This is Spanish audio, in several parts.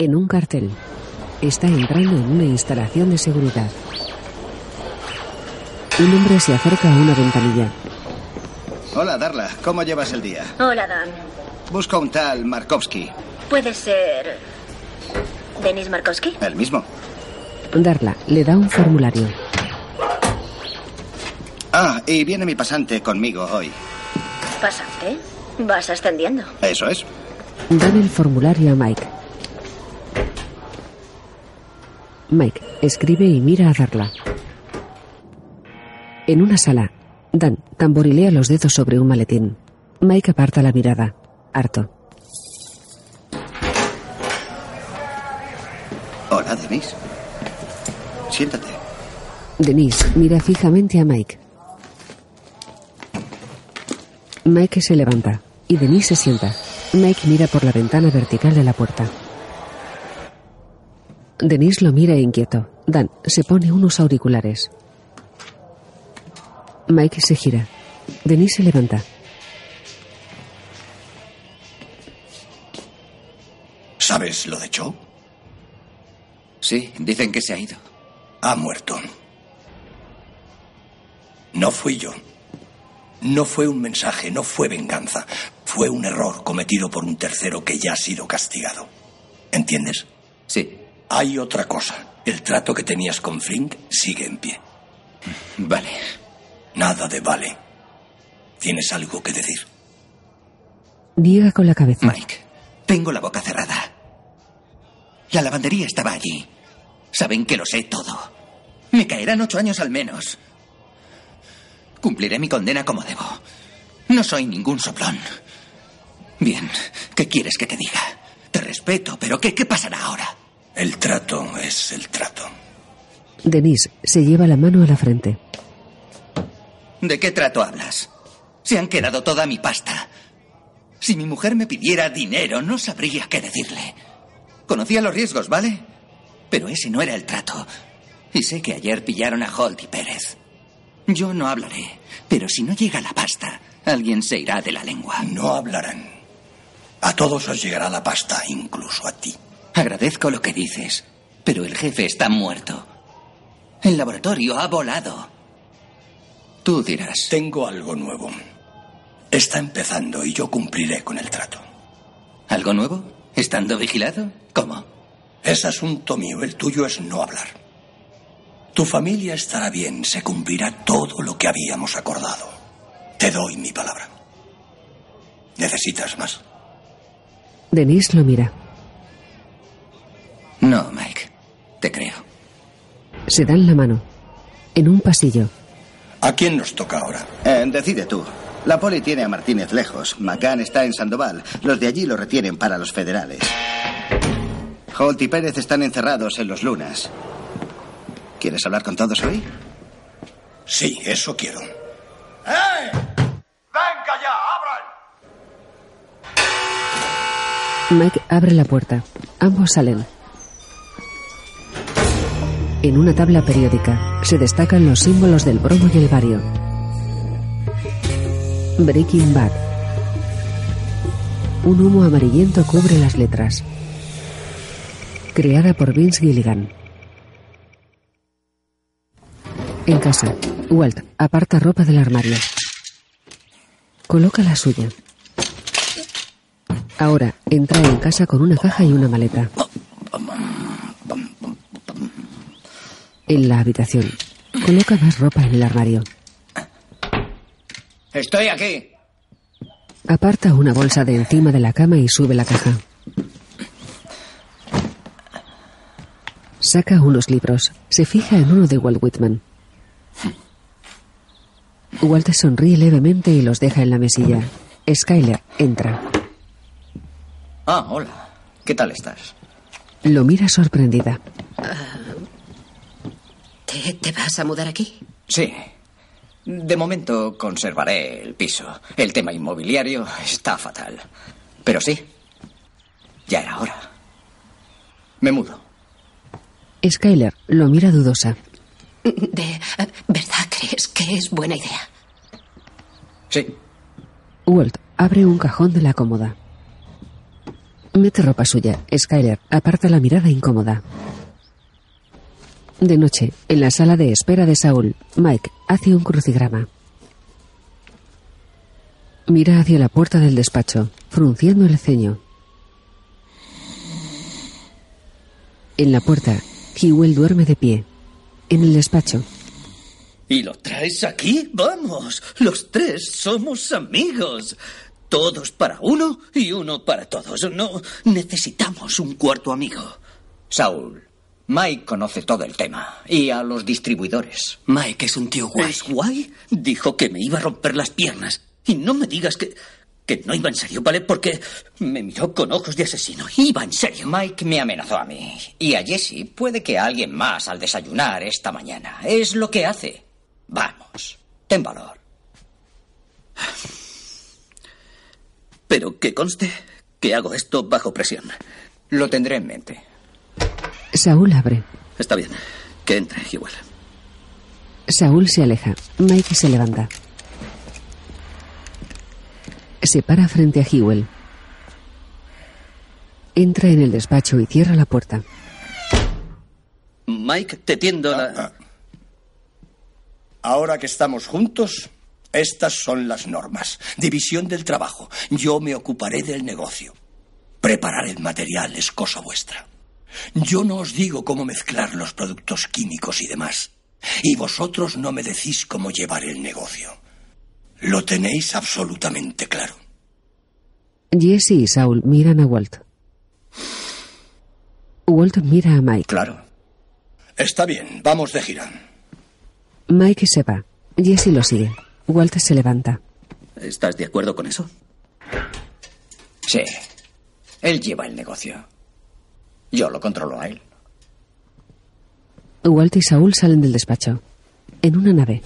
En un cartel. Está entrando en una instalación de seguridad. Un hombre se acerca a una ventanilla. Hola, Darla. ¿Cómo llevas el día? Hola, Dan. Busco un tal Markovsky. Puede ser. ¿Denis Markowski? El mismo. Darla le da un formulario. Ah, y viene mi pasante conmigo hoy. ¿Pasante? Vas ascendiendo. Eso es. Dan el formulario a Mike. Mike escribe y mira a Darla. En una sala, Dan tamborilea los dedos sobre un maletín. Mike aparta la mirada, harto. Hola, Denise. Siéntate. Denise mira fijamente a Mike. Mike se levanta y Denise se sienta. Mike mira por la ventana vertical de la puerta. Denise lo mira inquieto. Dan se pone unos auriculares. Mike se gira. Denise se levanta. ¿Sabes lo de Joe? Sí, dicen que se ha ido. Ha muerto. No fui yo. No fue un mensaje, no fue venganza. Fue un error cometido por un tercero que ya ha sido castigado. ¿Entiendes? Sí. Hay otra cosa. El trato que tenías con Flink sigue en pie. Vale. Nada de vale. ¿Tienes algo que decir? Niega con la cabeza. Mike, tengo la boca cerrada. La lavandería estaba allí. Saben que lo sé todo. Me caerán ocho años al menos. Cumpliré mi condena como debo. No soy ningún soplón. Bien, ¿qué quieres que te diga? Te respeto, pero ¿qué, qué pasará ahora? El trato es el trato. Denise se lleva la mano a la frente. ¿De qué trato hablas? Se han quedado toda mi pasta. Si mi mujer me pidiera dinero, no sabría qué decirle. Conocía los riesgos, ¿vale? Pero ese no era el trato. Y sé que ayer pillaron a Holt y Pérez. Yo no hablaré, pero si no llega la pasta, alguien se irá de la lengua. No hablarán. A todos os llegará la pasta, incluso a ti. Agradezco lo que dices, pero el jefe está muerto. El laboratorio ha volado. Tú dirás. Tengo algo nuevo. Está empezando y yo cumpliré con el trato. ¿Algo nuevo? ¿Estando vigilado? ¿Cómo? Es asunto mío, el tuyo es no hablar. Tu familia estará bien, se cumplirá todo lo que habíamos acordado. Te doy mi palabra. ¿Necesitas más? Denise lo mira. No, Mike. Te creo. Se dan la mano. En un pasillo. ¿A quién nos toca ahora? Eh, decide tú. La poli tiene a Martínez lejos. McCann está en Sandoval. Los de allí lo retienen para los federales. Holt y Pérez están encerrados en los lunas. ¿Quieres hablar con todos hoy? Sí, eso quiero. ¡Eh! ¡Venga ya! ¡Abran! Mike abre la puerta. Ambos salen. En una tabla periódica se destacan los símbolos del bromo y el bario. Breaking Bad. Un humo amarillento cubre las letras. Creada por Vince Gilligan. En casa, Walt aparta ropa del armario. Coloca la suya. Ahora entra en casa con una caja y una maleta. En la habitación, coloca más ropa en el armario. Estoy aquí. Aparta una bolsa de encima de la cama y sube la caja. Saca unos libros. Se fija en uno de Walt Whitman. Walt sonríe levemente y los deja en la mesilla. Skyler entra. Ah, hola. ¿Qué tal estás? Lo mira sorprendida. ¿Te, te vas a mudar aquí? Sí. De momento conservaré el piso. El tema inmobiliario está fatal. Pero sí, ya era hora. Me mudo. Skyler lo mira dudosa. ¿De verdad crees que es buena idea? Sí. Walt abre un cajón de la cómoda. Mete ropa suya. Skyler aparta la mirada incómoda. De noche, en la sala de espera de Saúl, Mike hace un crucigrama. Mira hacia la puerta del despacho, frunciendo el ceño. En la puerta, Hewell duerme de pie. En el despacho, ¿Y lo traes aquí? Vamos, los tres somos amigos. Todos para uno y uno para todos. No necesitamos un cuarto amigo. Saúl, Mike conoce todo el tema. Y a los distribuidores. Mike es un tío guay. ¿Es guay? Dijo que me iba a romper las piernas. Y no me digas que... que no iba en serio, ¿vale? Porque me miró con ojos de asesino. Iba en serio. Mike me amenazó a mí. Y a Jesse puede que a alguien más al desayunar esta mañana. Es lo que hace. Vamos, ten valor. Pero que conste que hago esto bajo presión. Lo tendré en mente. Saúl abre. Está bien. Que entre, igual. Saúl se aleja. Mike se levanta. Se para frente a Hewell. Entra en el despacho y cierra la puerta. Mike, te tiendo la... Ahora que estamos juntos, estas son las normas. División del trabajo. Yo me ocuparé del negocio. Preparar el material es cosa vuestra. Yo no os digo cómo mezclar los productos químicos y demás. Y vosotros no me decís cómo llevar el negocio. Lo tenéis absolutamente claro. Jesse y Saul miran a Walt. Walt mira a Mike. Claro. Está bien, vamos de gira. Mike se va. Jesse lo sigue. Walt se levanta. ¿Estás de acuerdo con eso? Sí. Él lleva el negocio. Yo lo controlo a él. Walt y Saúl salen del despacho. En una nave.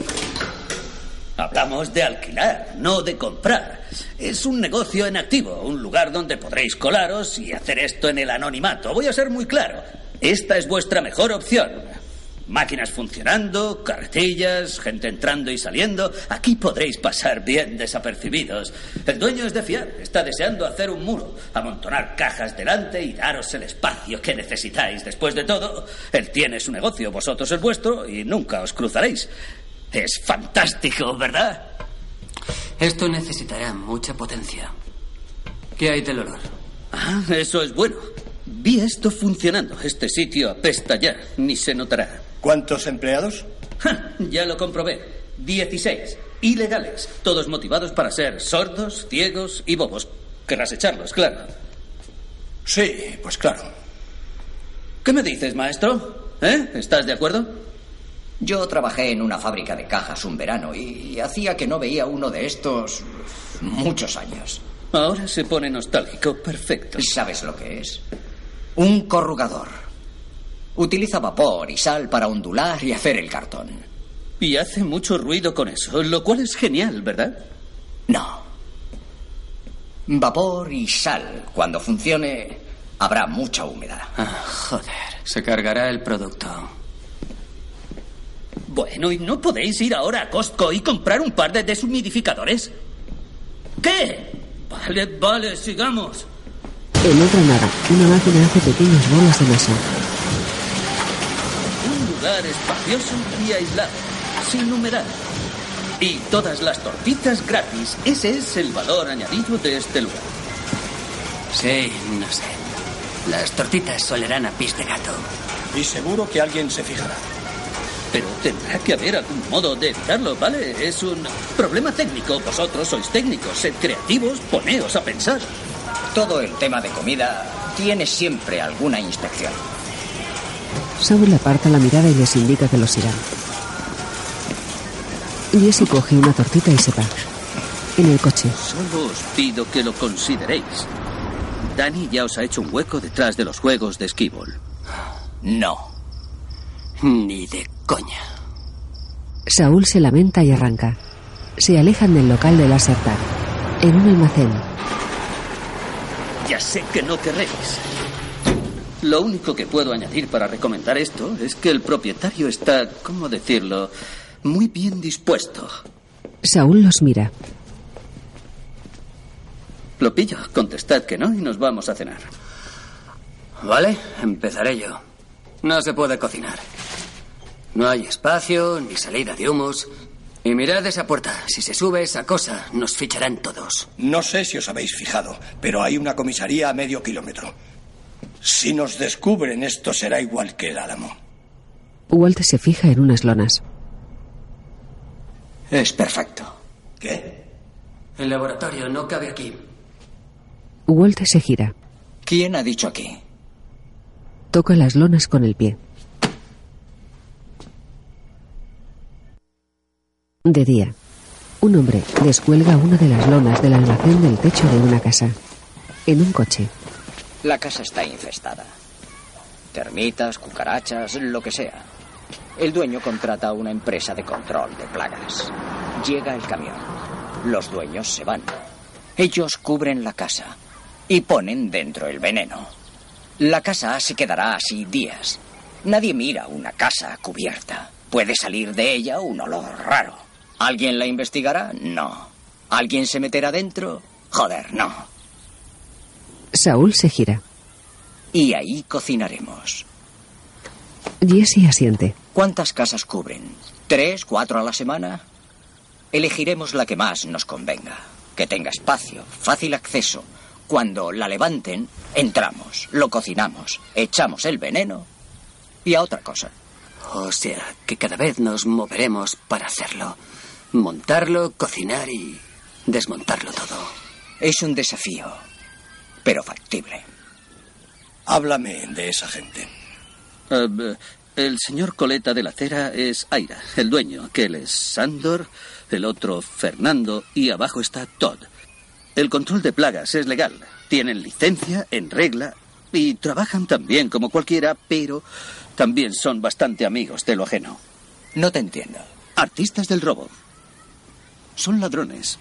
Hablamos de alquilar, no de comprar. Es un negocio en activo, un lugar donde podréis colaros y hacer esto en el anonimato. Voy a ser muy claro. Esta es vuestra mejor opción. Máquinas funcionando, carretillas, gente entrando y saliendo. Aquí podréis pasar bien desapercibidos. El dueño es de fiar. Está deseando hacer un muro, amontonar cajas delante y daros el espacio que necesitáis. Después de todo, él tiene su negocio, vosotros el vuestro y nunca os cruzaréis. Es fantástico, ¿verdad? Esto necesitará mucha potencia. ¿Qué hay del olor? Ah, eso es bueno. Vi esto funcionando. Este sitio apesta ya. Ni se notará. ¿Cuántos empleados? Ja, ya lo comprobé. 16. Ilegales. Todos motivados para ser sordos, ciegos y bobos. Querrás echarlos, claro. Sí, pues claro. ¿Qué me dices, maestro? ¿Eh? ¿Estás de acuerdo? Yo trabajé en una fábrica de cajas un verano y hacía que no veía uno de estos muchos años. Ahora se pone nostálgico. Perfecto. ¿Sabes lo que es? Un corrugador. Utiliza vapor y sal para ondular y hacer el cartón. Y hace mucho ruido con eso, lo cual es genial, ¿verdad? No. Vapor y sal. Cuando funcione, habrá mucha humedad. Ah, joder, se cargará el producto. Bueno, ¿y no podéis ir ahora a Costco y comprar un par de deshumidificadores? ¿Qué? Vale, vale, sigamos. En otra nada, una máquina hace pequeñas bolas de masa. Lugar espacioso y aislado, sin humedad. Y todas las tortitas gratis. Ese es el valor añadido de este lugar. Sí, no sé. Las tortitas olerán a pis de gato. Y seguro que alguien se fijará. Pero tendrá que haber algún modo de evitarlo, ¿vale? Es un problema técnico. Vosotros sois técnicos, sed creativos, poneos a pensar. Todo el tema de comida tiene siempre alguna inspección. Saul aparta la mirada y les indica que lo sigan. Jesse coge una tortita y se va. En el coche, Solo os pido que lo consideréis. Danny ya os ha hecho un hueco detrás de los juegos de esquíbol. No. Ni de coña. Saúl se lamenta y arranca. Se alejan del local de la Tag. En un almacén, Ya sé que no querréis. Lo único que puedo añadir para recomendar esto es que el propietario está, ¿cómo decirlo?, muy bien dispuesto. Saúl los mira. Lo pillo, contestad que no y nos vamos a cenar. Vale, empezaré yo. No se puede cocinar. No hay espacio, ni salida de humos. Y mirad esa puerta. Si se sube esa cosa, nos ficharán todos. No sé si os habéis fijado, pero hay una comisaría a medio kilómetro. Si nos descubren, esto será igual que el Álamo. Walt se fija en unas lonas. Es perfecto. ¿Qué? El laboratorio no cabe aquí. Walt se gira. ¿Quién ha dicho aquí? Toca las lonas con el pie. De día, un hombre descuelga una de las lonas del almacén del techo de una casa. En un coche, La casa está infestada. Termitas, cucarachas, lo que sea. El dueño contrata a una empresa de control de plagas. Llega el camión. Los dueños se van. Ellos cubren la casa y ponen dentro el veneno. La casa se quedará así días. Nadie mira una casa cubierta. Puede salir de ella un olor raro. ¿Alguien la investigará? No. ¿Alguien se meterá dentro? Joder, no. Saúl se gira. Y ahí cocinaremos. Jesse asiente. ¿Cuántas casas cubren? ¿Tres, cuatro a la semana? Elegiremos la que más nos convenga, que tenga espacio, fácil acceso. Cuando la levanten, entramos, lo cocinamos, echamos el veneno y a otra cosa. O sea, que cada vez nos moveremos para hacerlo. Montarlo, cocinar y desmontarlo todo. Es un desafío, pero factible. Háblame de esa gente. Eh, el señor Coleta de la Cera es Aira, el dueño. Aquel es Sandor, el otro Fernando y abajo está Todd. El control de plagas es legal. Tienen licencia, en regla, y trabajan también como cualquiera, pero también son bastante amigos de lo ajeno. No te entiendo. Artistas del robo. Son ladrones.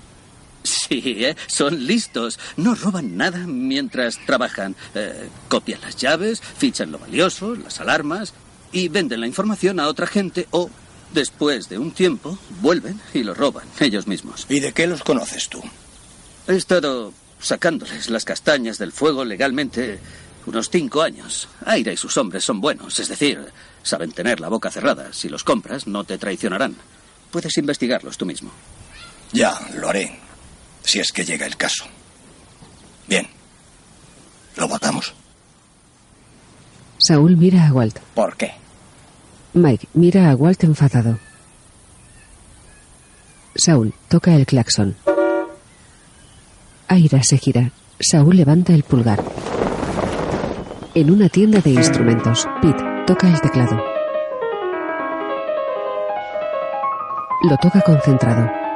Sí, ¿eh? son listos. No roban nada mientras trabajan. Eh, copian las llaves, fichan lo valioso, las alarmas y venden la información a otra gente o, después de un tiempo, vuelven y lo roban ellos mismos. ¿Y de qué los conoces tú? He estado sacándoles las castañas del fuego legalmente unos cinco años. Aira y sus hombres son buenos, es decir, saben tener la boca cerrada. Si los compras, no te traicionarán. Puedes investigarlos tú mismo. Ya, lo haré. Si es que llega el caso. Bien. ¿Lo votamos? Saúl mira a Walt. ¿Por qué? Mike mira a Walt enfadado. Saúl toca el claxon. Aira se gira. Saúl levanta el pulgar. En una tienda de instrumentos, Pete toca el teclado. Lo toca concentrado.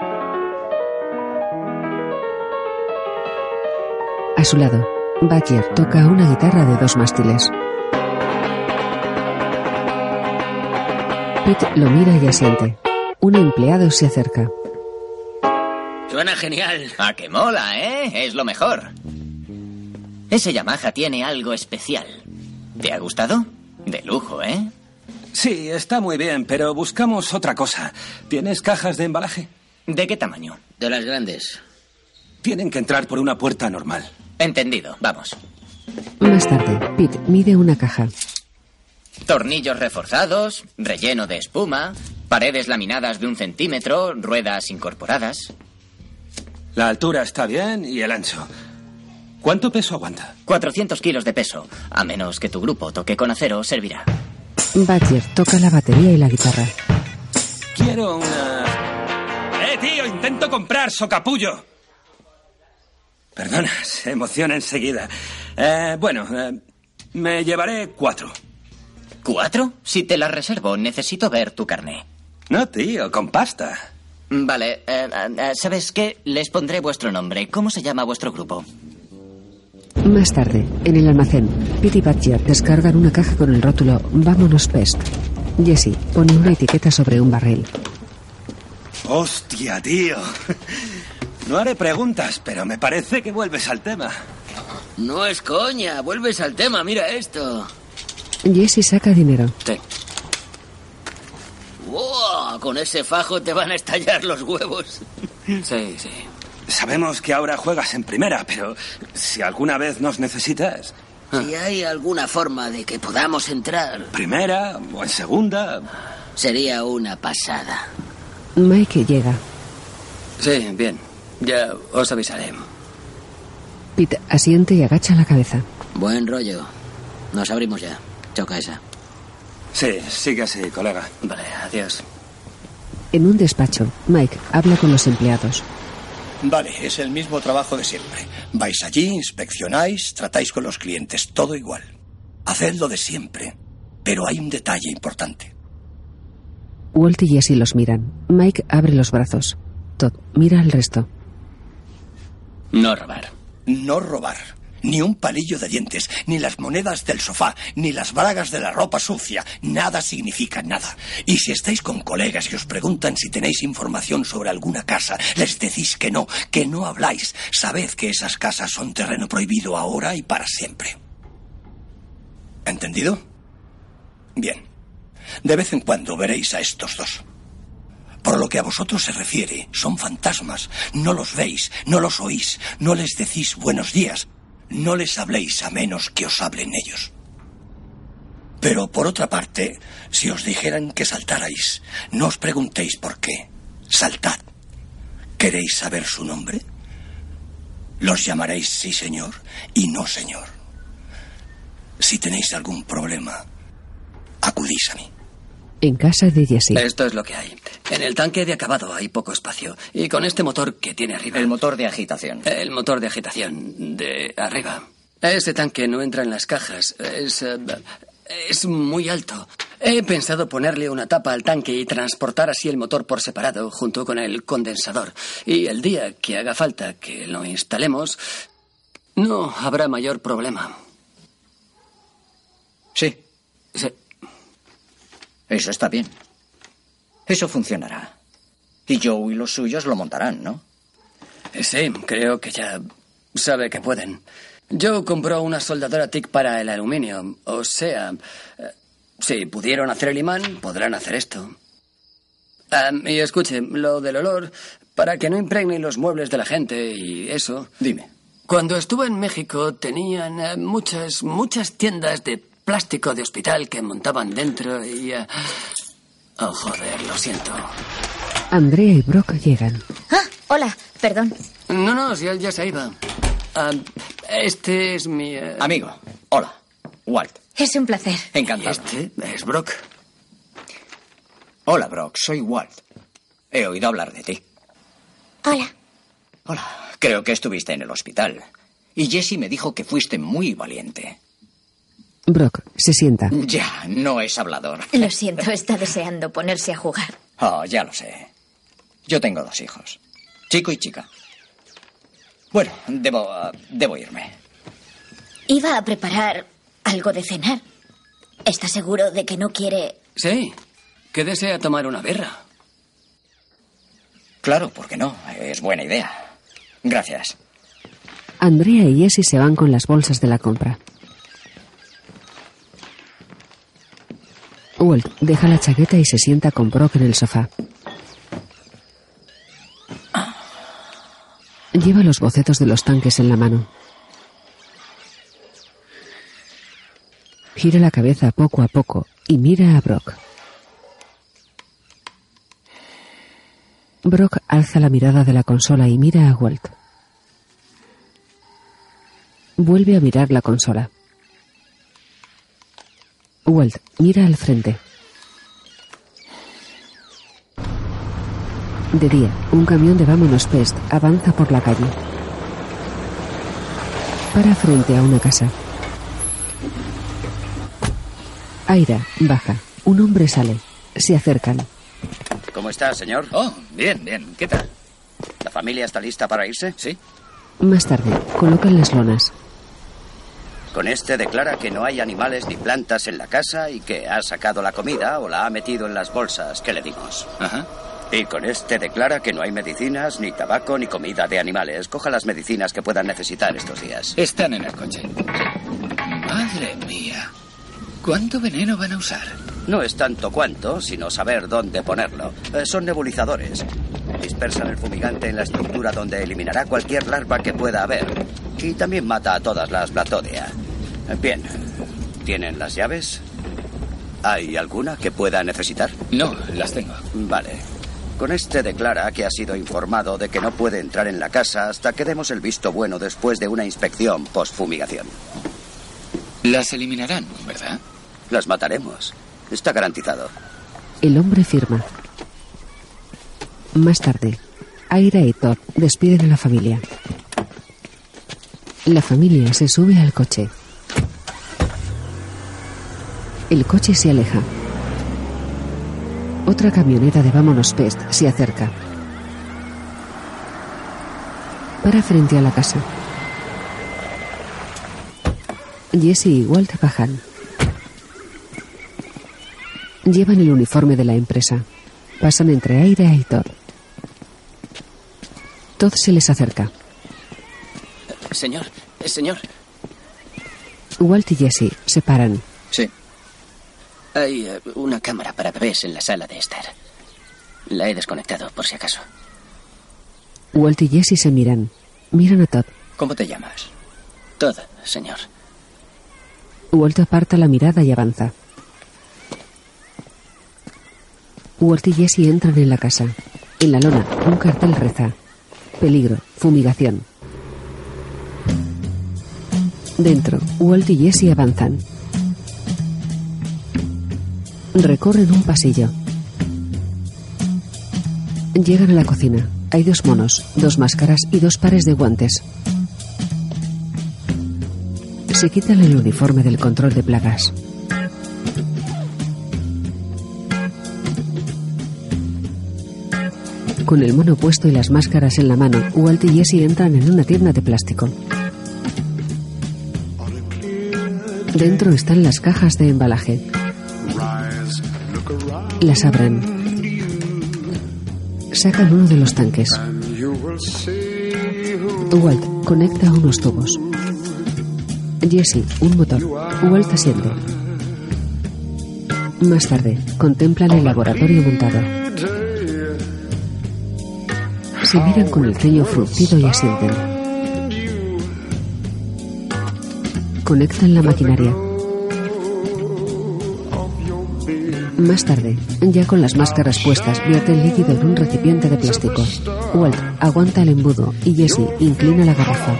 A su lado, Badger toca una guitarra de dos mástiles. Pete lo mira y asiente. Un empleado se acerca. Suena genial. Ah, que mola, ¿eh? Es lo mejor. Ese Yamaha tiene algo especial. ¿Te ha gustado? De lujo, ¿eh? Sí, está muy bien, pero buscamos otra cosa. ¿Tienes cajas de embalaje? ¿De qué tamaño? De las grandes. Tienen que entrar por una puerta normal. Entendido, vamos. Más tarde, Pete mide una caja. Tornillos reforzados, relleno de espuma, paredes laminadas de un centímetro, ruedas incorporadas. La altura está bien y el ancho. ¿Cuánto peso aguanta? 400 kilos de peso. A menos que tu grupo toque con acero, servirá. Badger toca la batería y la guitarra. Quiero una... ¡Eh, tío! Intento comprar, socapullo. Perdona, se emociona enseguida. Eh, bueno, eh, me llevaré cuatro. ¿Cuatro? Si te las reservo, necesito ver tu carné. No, tío, con pasta. Vale, eh, ¿sabes qué? Les pondré vuestro nombre. ¿Cómo se llama vuestro grupo? Más tarde, en el almacén, Pete y Badger descargan una caja con el rótulo Vámonos Pest. Jesse pone una etiqueta sobre un barril. Hostia, tío. No haré preguntas, pero me parece que vuelves al tema. No es coña, vuelves al tema, mira esto. Jesse saca dinero. Sí. ¡Wow! Con ese fajo te van a estallar los huevos. Sí, sí. Sabemos que ahora juegas en primera, pero si alguna vez nos necesitas... Si hay alguna forma de que podamos entrar, Primera o en segunda. sería una pasada. Mike llega. Sí, bien. Ya os avisaré. Pete asiente y agacha la cabeza. Buen rollo. Nos abrimos ya. Choca esa. Sí, sigue así, colega. Vale, adiós. En un despacho, Mike habla con los empleados. Vale, es el mismo trabajo de siempre. Vais allí, inspeccionáis, tratáis con los clientes, todo igual. Haced lo de siempre. Pero hay un detalle importante. Walt y Jesse los miran. Mike abre los brazos. Todd mira al resto. No robar. No robar. Ni un palillo de dientes, ni las monedas del sofá, ni las bragas de la ropa sucia. Nada significa nada. Y si estáis con colegas y os preguntan si tenéis información sobre alguna casa, les decís que no, que no habláis. Sabed que esas casas son terreno prohibido ahora y para siempre. ¿Entendido? Bien. De vez en cuando veréis a estos dos. Por lo que a vosotros se refiere, son fantasmas. No los veis, no los oís, no les decís buenos días. No les habléis a menos que os hablen ellos. Pero por otra parte, si os dijeran que saltarais, no os preguntéis por qué. Saltad. ¿Queréis saber su nombre? Los llamaréis sí, señor, y no, señor. Si tenéis algún problema, acudís a mí. En casa de Jesse. Esto es lo que hay. En el tanque de acabado hay poco espacio. Y con este motor que tiene arriba. El motor de agitación. El motor de agitación de arriba. Ese tanque no entra en las cajas. Es. eh, es muy alto. He pensado ponerle una tapa al tanque y transportar así el motor por separado junto con el condensador. Y el día que haga falta que lo instalemos, no habrá mayor problema. Sí. Sí. Eso está bien. Eso funcionará. Y Joe y los suyos lo montarán, ¿no? Sí, creo que ya sabe que pueden. Joe compró una soldadora TIC para el aluminio. O sea, eh, si pudieron hacer el imán, podrán hacer esto. Y escuche, lo del olor, para que no impregnen los muebles de la gente y eso. Dime. Cuando estuve en México tenían eh, muchas, muchas tiendas de plástico de hospital que montaban dentro y... eh, Oh, joder, lo siento. Andrea y Brock llegan. Ah, hola, perdón. No, no, si él ya se iba. Ah, este es mi... eh, Amigo, hola. Walt. Es un placer. Encantado. Este es Brock. Hola, Brock. Soy Walt. He oído hablar de ti. Hola. Hola. Creo que estuviste en el hospital. Y Jesse me dijo que fuiste muy valiente. Brock se sienta. Ya, no es hablador. Lo siento, está deseando ponerse a jugar. Oh, ya lo sé. Yo tengo dos hijos. Chico y chica. Bueno, debo, debo irme. Iba a preparar algo de cenar. ¿Está seguro de que no quiere... Sí. ¿Que desea tomar una birra? Claro, ¿por qué no? Es buena idea. Gracias. Andrea y Jesse se van con las bolsas de la compra. Walt deja la chaqueta y se sienta con Brock en el sofá. Lleva los bocetos de los tanques en la mano. Gira la cabeza poco a poco y mira a Brock. Brock alza la mirada de la consola y mira a Walt. Vuelve a mirar la consola. Walt mira al frente. De día, un camión de Vámonos Pest avanza por la calle. Para frente a una casa. Aira baja. Un hombre sale. Se acercan. ¿Cómo está, señor? Oh, bien, bien. ¿Qué tal? ¿La familia está lista para irse? Sí. Más tarde, colocan las lonas. Con este declara que no hay animales ni plantas en la casa y que ha sacado la comida o la ha metido en las bolsas que le dimos. Ajá. Y con este declara que no hay medicinas, ni tabaco, ni comida de animales. Coja las medicinas que puedan necesitar estos días. Están en el coche. Madre mía. ¿Cuánto veneno van a usar? No es tanto cuánto, sino saber dónde ponerlo. Eh, son nebulizadores. Dispersan el fumigante en la estructura donde eliminará cualquier larva que pueda haber. Y también mata a todas las Blatódea. Bien. ¿Tienen las llaves? ¿Hay alguna que pueda necesitar? No, las tengo. Vale. Con este declara que ha sido informado de que no puede entrar en la casa hasta que demos el visto bueno después de una inspección post-fumigación. Las eliminarán, ¿verdad? Las mataremos. Está garantizado. El hombre firma. Más tarde, Aira y Thor despiden a la familia. La familia se sube al coche. El coche se aleja. Otra camioneta de Vámonos Pest se acerca. Para frente a la casa. Jesse y Walt bajan. Llevan el uniforme de la empresa. Pasan entre Aira y Todd. Todd se les acerca. Señor, señor. Walt y Jesse se paran. Sí. Hay eh, una cámara para bebés en la sala de Esther. La he desconectado por si acaso. Walt y Jesse se miran. Miran a Todd. ¿Cómo te llamas? Todd, señor. Walt aparta la mirada y avanza. Walt y Jesse entran en la casa. En la lona, un cartel reza. Peligro, fumigación. Dentro, Walt y Jesse avanzan. Recorren un pasillo. Llegan a la cocina. Hay dos monos, dos máscaras y dos pares de guantes. Se quitan el uniforme del control de plagas. Con el mono puesto y las máscaras en la mano, Walt y Jesse entran en una tienda de plástico. Dentro están las cajas de embalaje. Las abren. Sacan uno de los tanques. Walt conecta unos tubos. Jesse, un motor. Walt asiente. Más tarde, contemplan el laboratorio montado. Se miran con el ceño fruncido y asienten. Conectan la maquinaria. Más tarde, ya con las máscaras puestas, vierte el líquido en un recipiente de plástico. Walt aguanta el embudo y Jesse inclina la garrafa.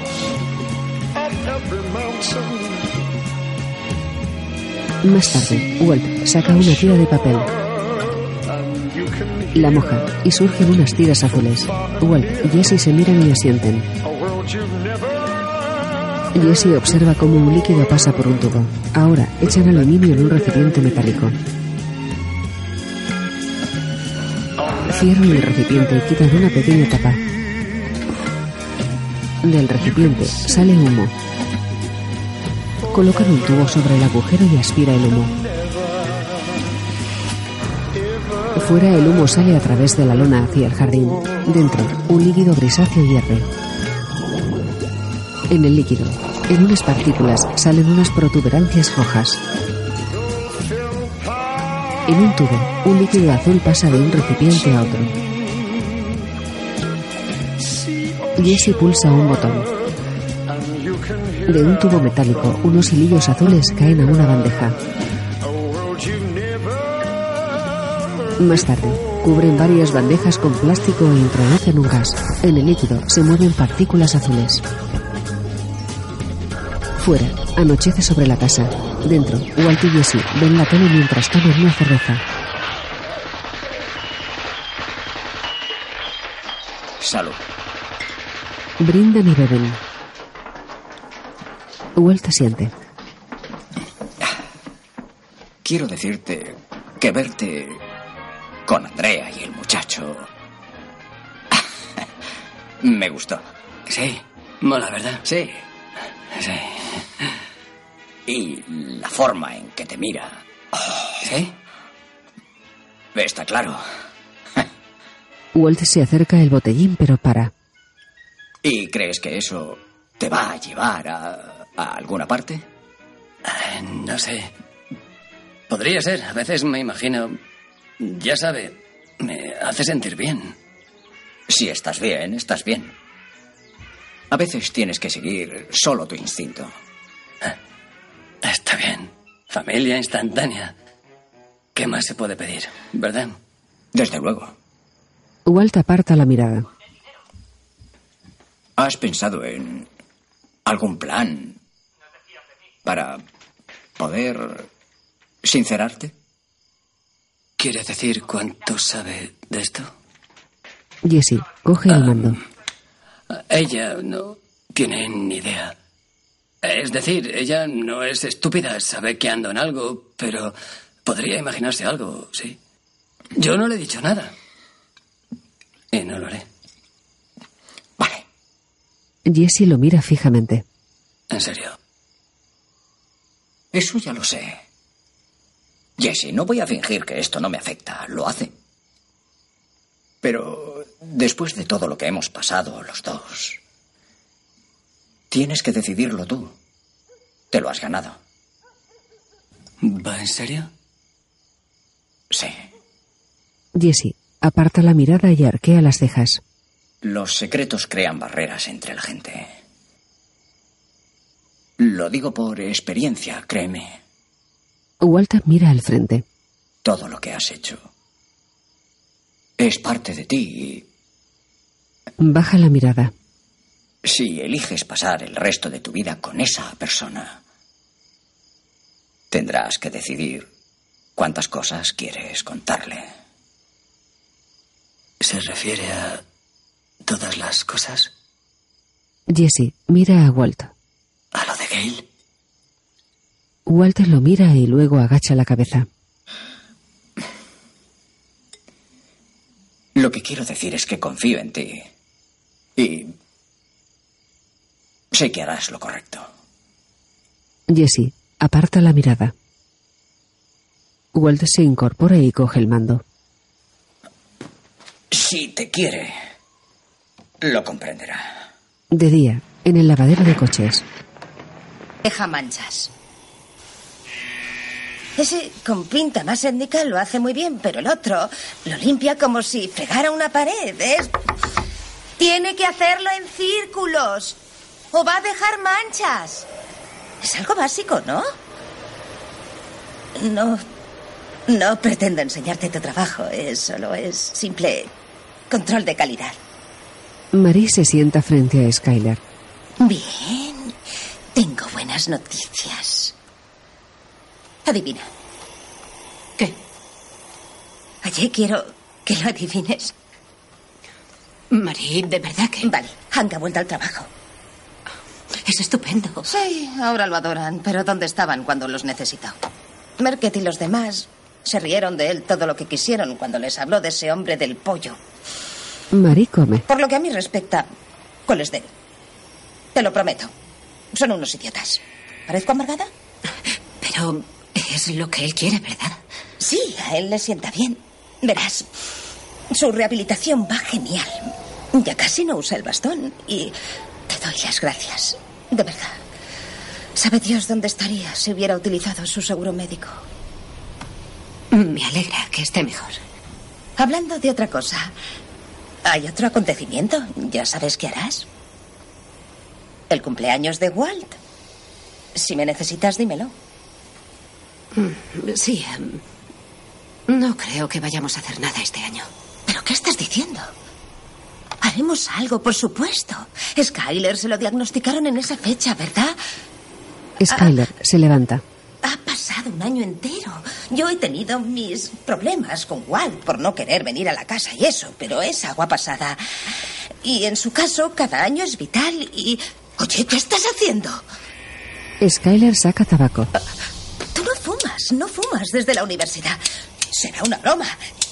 Más tarde, Walt saca una tira de papel. La moja y surgen unas tiras azules. Walt y Jesse se miran y asienten. Jesse observa cómo un líquido pasa por un tubo. Ahora echan aluminio en un recipiente metálico. Cierran el recipiente y quitan una pequeña tapa. Del recipiente sale humo. Colocan un tubo sobre el agujero y aspira el humo. Fuera el humo sale a través de la lona hacia el jardín. Dentro, un líquido grisáceo hierve. En el líquido, en unas partículas, salen unas protuberancias rojas. En un tubo, un líquido azul pasa de un recipiente a otro. Jesse pulsa un botón. De un tubo metálico, unos hilillos azules caen a una bandeja. Más tarde, cubren varias bandejas con plástico e introducen un gas. En el líquido se mueven partículas azules. Fuera, anochece sobre la casa. Dentro, Walt y Jesse ven la tele mientras toman una cerveza. Salud. Brindan y beben. Walt asiente. Quiero decirte que verte con Andrea y el muchacho me gustó. Sí, mola, ¿verdad? Sí. Sí. Y la forma en que te mira. ¿Sí? Está claro. Walt se acerca el botellín pero para. ¿Y crees que eso te va a llevar a, a alguna parte? Eh, No sé. Podría ser. A veces me imagino. Ya sabe, me hace sentir bien. Si estás bien, estás bien. A veces tienes que seguir solo tu instinto. Está bien. Familia instantánea. ¿Qué más se puede pedir? ¿Verdad? Desde luego. Walt aparta la mirada. ¿Has pensado en algún plan para poder sincerarte? ¿Quiere decir cuánto sabe de esto? Jesse coge el mando. Ella no tiene ni idea. Es decir, ella no es estúpida, sabe que ando en algo, pero podría imaginarse algo, sí. Yo no le he dicho nada. Y no lo haré. Jesse lo mira fijamente. En serio. Eso ya lo sé. Jesse, no voy a fingir que esto no me afecta. Lo hace. Pero después de todo lo que hemos pasado los dos, tienes que decidirlo tú. Te lo has ganado. ¿Va en serio? Sí. Jesse aparta la mirada y arquea las cejas. Los secretos crean barreras entre la gente. Lo digo por experiencia, créeme. Walter mira al frente. Todo lo que has hecho es parte de ti. Baja la mirada. Si eliges pasar el resto de tu vida con esa persona, tendrás que decidir cuántas cosas quieres contarle. ¿Se refiere a todas las cosas? Jesse mira a Walt. ¿A lo de Gail? Walter lo mira y luego agacha la cabeza. Lo que quiero decir es que confío en ti. Y sé que harás lo correcto. Jesse aparta la mirada. Walt se incorpora y coge el mando. Si te quiere, lo comprenderá. De día, en el lavadero de coches. Deja manchas. Ese con pinta más étnica lo hace muy bien, pero el otro lo limpia como si fregara una pared. ¿ves? Tiene que hacerlo en círculos o va a dejar manchas. Es algo básico, ¿no? No. No pretendo enseñarte tu trabajo. Es solo es simple control de calidad. Marie se sienta frente a Skylar. Bien. Tengo buenas noticias. Adivina. ¿Qué? Oye, quiero que lo adivines. Marie, ¿de verdad que...? Vale, Hank ha vuelto al trabajo. Es estupendo. Sí, ahora lo adoran, pero ¿dónde estaban cuando los necesitó? Merket y los demás se rieron de él todo lo que quisieron cuando les habló de ese hombre del pollo. Marie come. Por lo que a mí respecta, ¿cuál es de él? Te lo prometo. Son unos idiotas. ¿Parezco amargada? Pero es lo que él quiere, ¿verdad? Sí, a él le sienta bien. Verás, su rehabilitación va genial. Ya casi no usa el bastón y te doy las gracias. De verdad. ¿Sabe Dios dónde estaría si hubiera utilizado su seguro médico? Me alegra que esté mejor. Hablando de otra cosa, ¿hay otro acontecimiento? ¿Ya sabes qué harás? El cumpleaños de Walt. Si me necesitas, dímelo. Mm, Sí. em, No creo que vayamos a hacer nada este año. ¿Pero qué estás diciendo? Haremos algo, por supuesto. Skyler se lo diagnosticaron en esa fecha, ¿verdad? Skylar se levanta. Ha pasado un año entero. Yo he tenido mis problemas con Walt por no querer venir a la casa y eso, pero es agua pasada. Y en su caso, cada año es vital y... Oye, ¿qué estás haciendo? Skylar saca tabaco. Tú no fumas, no fumas desde la universidad. Será una broma.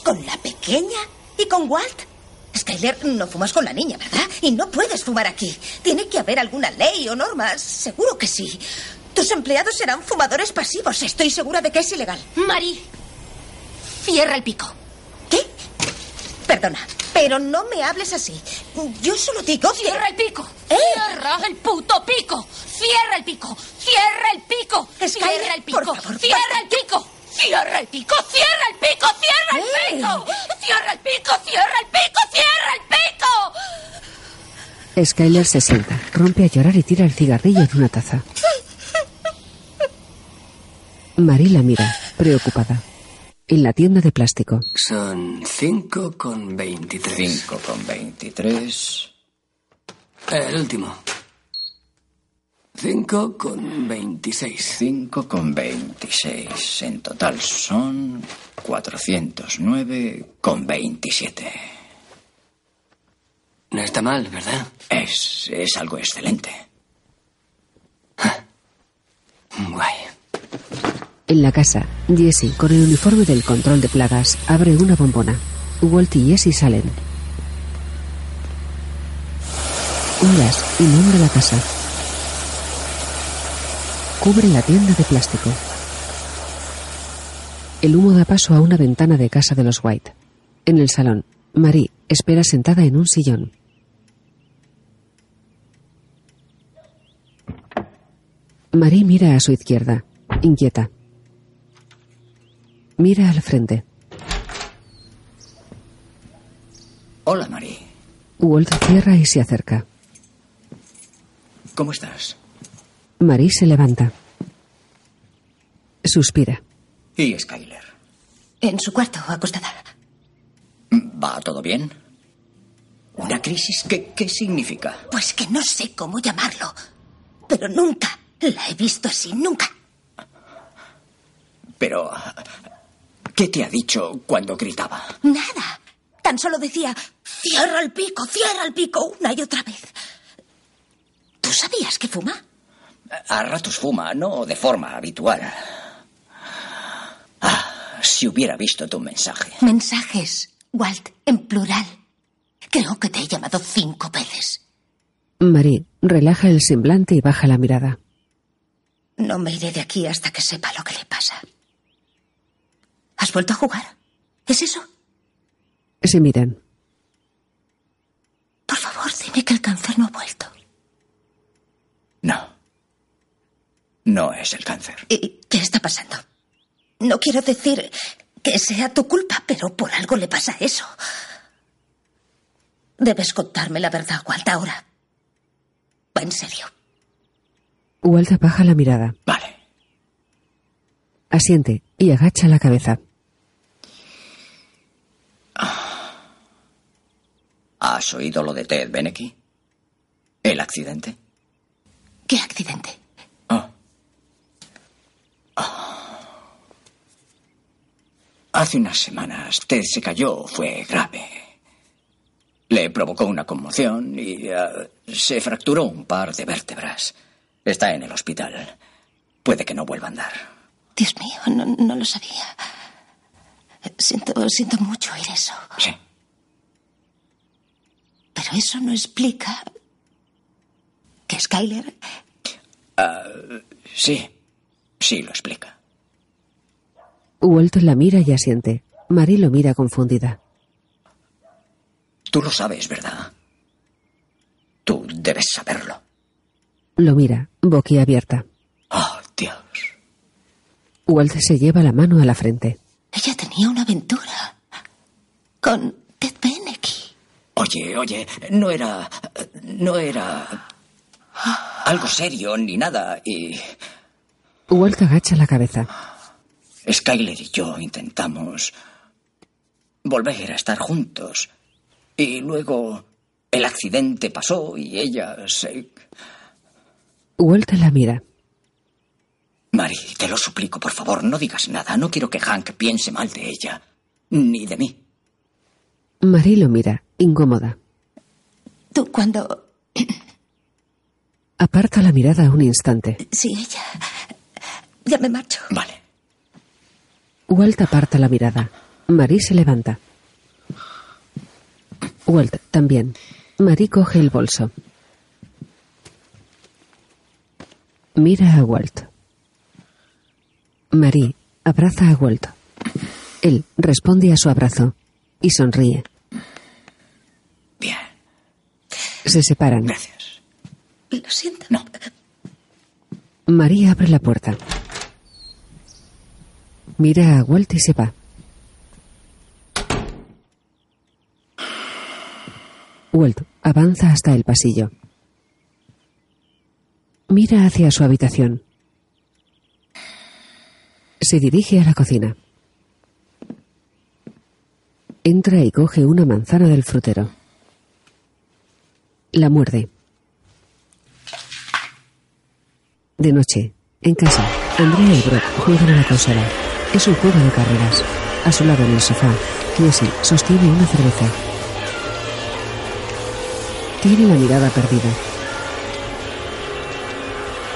¿Con la pequeña y con Walt? Skyler, no fumas con la niña, ¿verdad? Y no puedes fumar aquí. Tiene que haber alguna ley o normas. Seguro que sí. Tus empleados serán fumadores pasivos. Estoy segura de que es ilegal. Mari, cierra el pico. ¿Qué? Perdona, pero no me hables así. Yo solo digo. Cierra el pico. ¿Eh? Cierra el puto pico. Cierra el pico. Cierra el pico. Cierra el pico. por favor, Cierra el pico. Cierra el pico. Cierra el pico. Cierra el ¡Eh! pico. Cierra el pico. Cierra el pico. Cierra el pico. Skylar se sienta, rompe a llorar y tira el cigarrillo en una taza. Marie la mira, preocupada. En la tienda de plástico. Son 5 con 23. 5 con 23. El último. 5 con 26. 5 con 26. En total son 409 con 27. No está mal, ¿verdad? Es, es algo excelente. Guay. En la casa, Jesse, con el uniforme del control de plagas, abre una bombona. Walt y Jesse salen. Un gas inunda la casa. Cubre la tienda de plástico. El humo da paso a una ventana de casa de los White. En el salón, Marie espera sentada en un sillón. Marie mira a su izquierda, inquieta. Mira al frente. Hola, Marie. Walt cierra y se acerca. ¿Cómo estás? Marie se levanta. Suspira. ¿Y Skyler? En su cuarto, acostada. ¿Va todo bien? ¿Una crisis? ¿Qué, qué significa? Pues que no sé cómo llamarlo. Pero nunca la he visto así, nunca. Pero... ¿Qué te ha dicho cuando gritaba? Nada. Tan solo decía, cierra el pico, cierra el pico, una y otra vez. ¿Tú sabías que fuma? A ratos fuma, no de forma habitual. Ah, si hubiera visto tu mensaje. Mensajes, Walt, en plural. Creo que te he llamado cinco veces. Marie relaja el semblante y baja la mirada. No me iré de aquí hasta que sepa lo que le pasa. ¿Has vuelto a jugar? ¿Es eso? Se miran. Por favor, dime que el cáncer no ha vuelto. No. No es el cáncer. ¿Y qué está pasando? No quiero decir que sea tu culpa, pero por algo le pasa eso. Debes contarme la verdad, Walt, ahora. Va en serio. Walt baja la mirada. Vale. Asiente y agacha la cabeza. ¿Has oído lo de Ted Beneke? ¿El accidente? ¿Qué accidente? Oh. Oh. Hace unas semanas Ted se cayó, fue grave. Le provocó una conmoción y uh, se fracturó un par de vértebras. Está en el hospital. Puede que no vuelva a andar. Dios mío, no, no lo sabía. Siento, siento mucho oír eso. Sí. Pero eso no explica que Skyler. Uh, sí, sí lo explica. Walt la mira y asiente. Marie lo mira confundida. Tú lo sabes, ¿verdad? Tú debes saberlo. Lo mira, boquiabierta. Oh, Dios. Walt se lleva la mano a la frente. Ella tenía una aventura con Ted Beneke. Oye, oye, no era. No era. algo serio ni nada. Y. Walt agacha la cabeza. Skyler y yo intentamos. volver a estar juntos. Y luego. el accidente pasó y ella se. Walt la mira. Mary, te lo suplico, por favor, no digas nada. No quiero que Hank piense mal de ella. Ni de mí. Marie lo mira, incómoda. Tú cuando... Aparta la mirada un instante. Sí, ella... Ya me marcho. Vale. Walt aparta la mirada. Marie se levanta. Walt también. Marie coge el bolso. Mira a Walt. Marie abraza a Walt. Él responde a su abrazo y sonríe. Bien. Se separan. Gracias. Lo siento. No. María abre la puerta. Mira a Walt y se va. Walt avanza hasta el pasillo. Mira hacia su habitación. Se dirige a la cocina. Entra y coge una manzana del frutero. La muerde. De noche, en casa, Andrea y Brock juegan a la consola. Es un juego de carreras. A su lado en el sofá, Jessie sostiene una cerveza. Tiene la mirada perdida.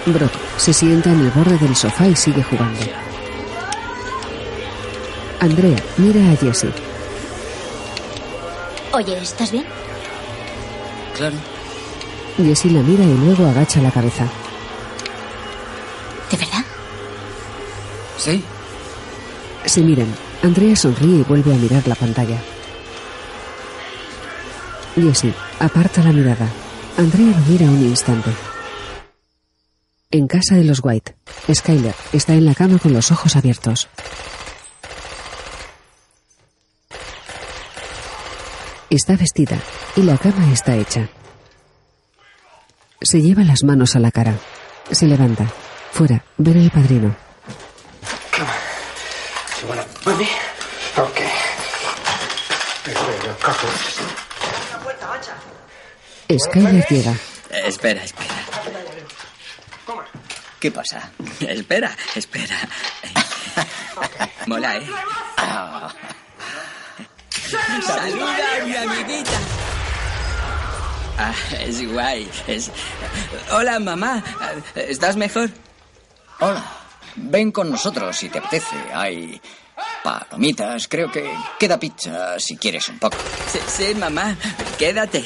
Brock se sienta en el borde del sofá y sigue jugando. Andrea mira a Jessie. Oye, ¿estás bien? Claro. Jessie la mira y luego agacha la cabeza. ¿De verdad? Sí. Se miran. Andrea sonríe y vuelve a mirar la pantalla. Jessie aparta la mirada. Andrea lo mira un instante. En casa de los White, Skyler está en la cama con los ojos abiertos. Está vestida y la cama está hecha. Se lleva las manos a la cara. Se levanta. Fuera, ven el padrino. You wanna with me? Okay. Skyler llega. Espera, espera. ¿Qué pasa? Espera, espera. Mola, ¿eh? Saluda a mi amiguita. Ah, es guay. Es... Hola, mamá. ¿Estás mejor? Hola. Ven con nosotros si te apetece. Hay palomitas, creo que queda pizza si quieres un poco. Sí, sí, mamá. Quédate.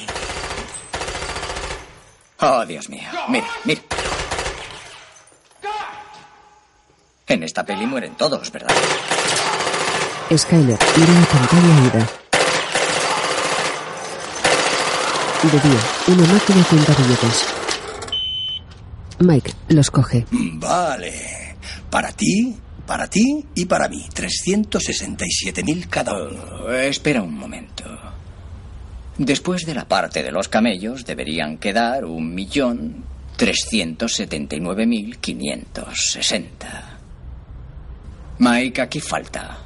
Oh, Dios mío. Mira, mira. En esta peli mueren todos, ¿verdad? Skyler mira la pantalla ida. De día, una máquina cuenta billetes. Mike los coge. Vale. Para ti, para ti y para mí. 367.000 cada uno. Espera un momento. Después de la parte de los camellos deberían quedar un millón trescientos setenta y nueve mil quinientos sesenta. Mike, aquí falta.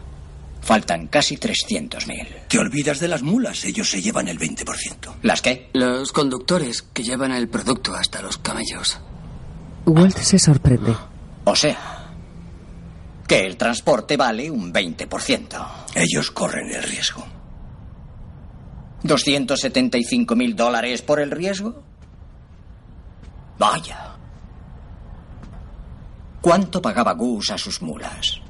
Faltan casi trescientos mil. Te olvidas de las mulas, ellos se llevan el 20%. ¿Las qué? Los conductores que llevan el producto hasta los camellos. Walt se sorprende. O sea, que el transporte vale un 20%. Ellos corren el riesgo. ¿275 mil dólares por el riesgo? Vaya. ¿Cuánto pagaba Gus a sus mulas?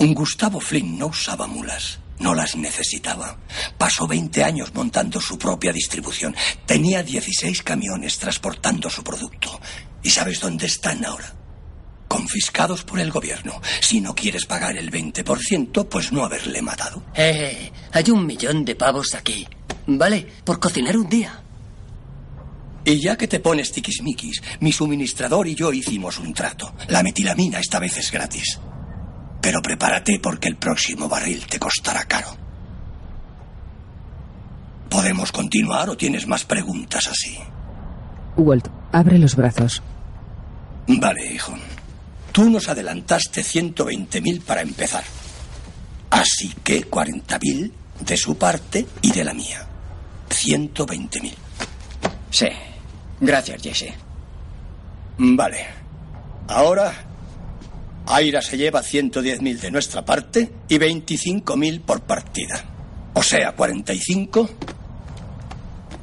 Un Gustavo Flynn no usaba mulas. No las necesitaba. Pasó 20 años montando su propia distribución. Tenía 16 camiones transportando su producto. ¿Y sabes dónde están ahora? Confiscados por el gobierno. Si no quieres pagar el 20%, pues no haberle matado. Eh, hay un millón de pavos aquí. Vale, por cocinar un día. Y ya que te pones tiquismiquis, mi suministrador y yo hicimos un trato. La metilamina esta vez es gratis. Pero prepárate porque el próximo barril te costará caro. ¿Podemos continuar o tienes más preguntas así? Walt abre los brazos. Vale, hijo. Tú nos adelantaste 120.000 para empezar. Así que 40.000 de su parte y de la mía. 120.000. Sí. Gracias, Jesse. Vale. Ahora, Aira se lleva 110.000 de nuestra parte y 25.000 por partida. O sea, 45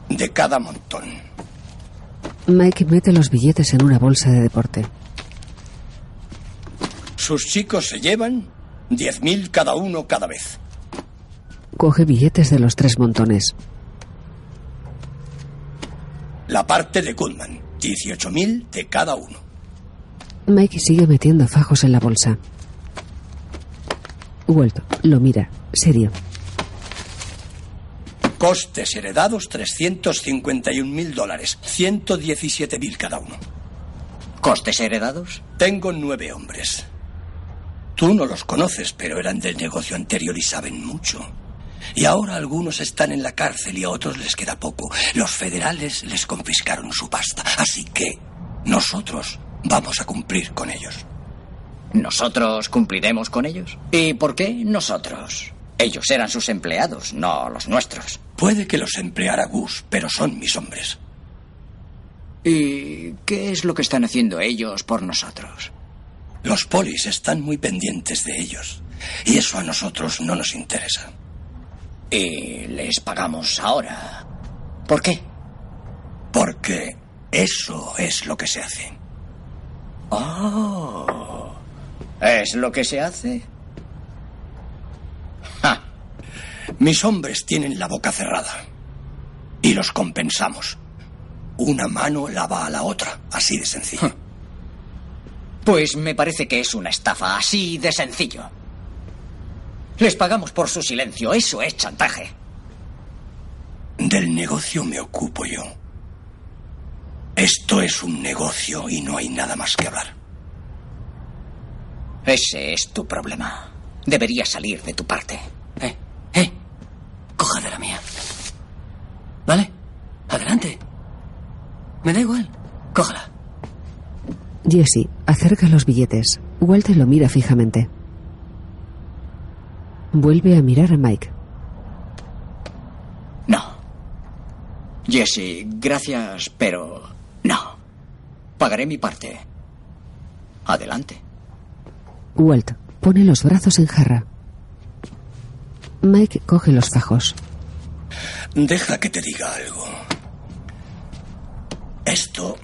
de cada montón. Mike mete los billetes en una bolsa de deporte. Sus chicos se llevan 10.000 cada uno cada vez. Coge billetes de los tres montones. La parte de Goodman, 18.000 de cada uno. Mike sigue metiendo fajos en la bolsa. Walt lo mira, serio. Costes heredados 351.000 dólares, 117.000 cada uno. ¿Costes heredados? Tengo nueve hombres. Tú no los conoces, pero eran del negocio anterior y saben mucho. Y ahora algunos están en la cárcel y a otros les queda poco. Los federales les confiscaron su pasta, así que nosotros vamos a cumplir con ellos. ¿Nosotros cumpliremos con ellos? ¿Y por qué nosotros? Ellos eran sus empleados, no los nuestros. Puede que los empleara Gus, pero son mis hombres. ¿Y qué es lo que están haciendo ellos por nosotros? Los polis están muy pendientes de ellos. Y eso a nosotros no nos interesa. Y les pagamos ahora. ¿Por qué? Porque eso es lo que se hace. Oh. ¿Es lo que se hace? Ja. Mis hombres tienen la boca cerrada. Y los compensamos. Una mano lava a la otra, así de sencillo. Pues me parece que es una estafa así de sencillo. Les pagamos por su silencio, eso es chantaje. Del negocio me ocupo yo. Esto es un negocio y no hay nada más que hablar. Ese es tu problema. Deberías salir de tu parte. Eh, eh. Coja de la mía. ¿Vale? Adelante. Me da igual. Cójala. Jesse acerca los billetes. Walter lo mira fijamente. Vuelve a mirar a Mike. No. Jesse, gracias, pero. Pagaré mi parte. Adelante. Walt pone los brazos en jarra. Mike coge los fajos. Deja que te diga algo. Esto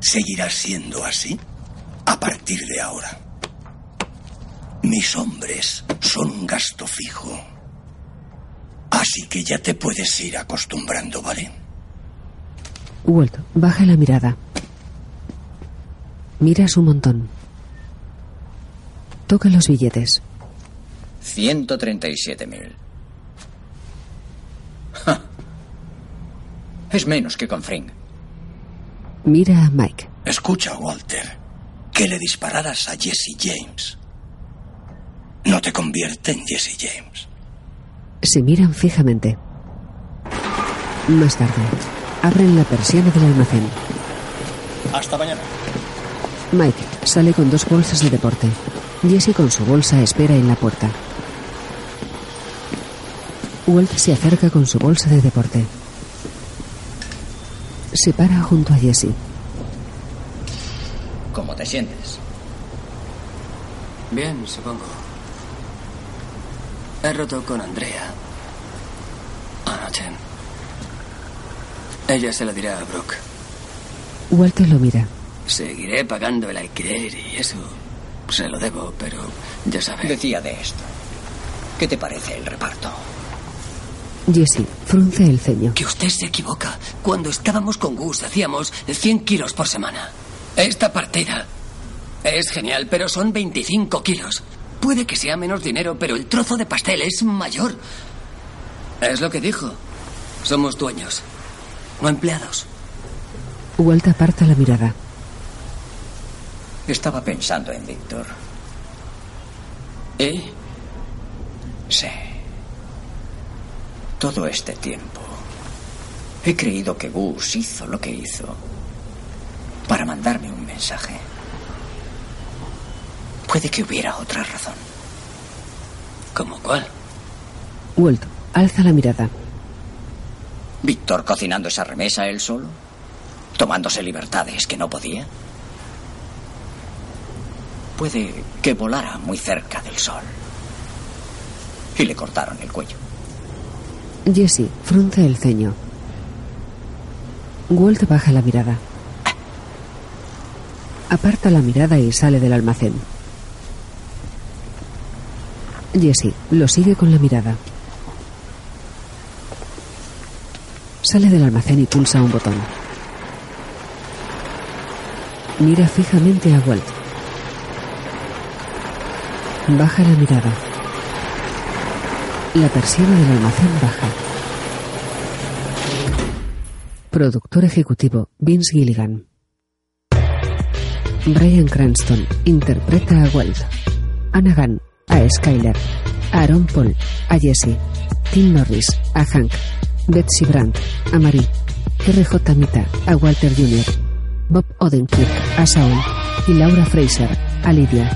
seguirá siendo así a partir de ahora. Mis hombres son un gasto fijo. Así que ya te puedes ir acostumbrando, ¿vale? Walt baja la mirada. Mira su montón. Toca los billetes. 137.000. Ja. Es menos que con Fring. Mira a Mike. Escucha, Walter. Que le dispararas a Jesse James. No te convierte en Jesse James. Se miran fijamente. Más tarde, abren la persiana del almacén. Hasta mañana. Mike sale con dos bolsas de deporte. Jesse con su bolsa espera en la puerta. Walt se acerca con su bolsa de deporte. Se para junto a Jesse. ¿Cómo te sientes? Bien, supongo. He roto con Andrea. Anoche. Ella se lo dirá a Brooke. Walter lo mira. Seguiré pagando el alquiler y eso se lo debo, pero ya sabes. Decía de esto. ¿Qué te parece el reparto? Jesse frunce el ceño. Que usted se equivoca. Cuando estábamos con Gus hacíamos 100 kilos por semana. Esta partida es genial, pero son 25 kilos. Puede que sea menos dinero, pero el trozo de pastel es mayor. Es lo que dijo. Somos dueños, no empleados. Walt aparta la mirada. Estaba pensando en Víctor. ¿Eh? Sí. Todo este tiempo he creído que Gus hizo lo que hizo para mandarme un mensaje. Puede que hubiera otra razón. ¿Cómo cuál? Walt alza la mirada. ¿Víctor cocinando esa remesa él solo? ¿Tomándose libertades que no podía? Puede que volara muy cerca del sol. Y le cortaron el cuello. Jesse frunce el ceño. Walt baja la mirada. Aparta la mirada y sale del almacén. Jesse lo sigue con la mirada. Sale del almacén y pulsa un botón. Mira fijamente a Walt. Baja la mirada. La persiana del almacén baja. Productor ejecutivo Vince Gilligan. Brian Cranston interpreta a Walt. Anna Gunn a Skyler. Aaron Paul a Jesse. Tim Norris a Hank. Betsy Brandt a Marie. RJ Mita a Walter Jr. Bob Odenkirk a Saul. y Laura Fraser. A Lidia.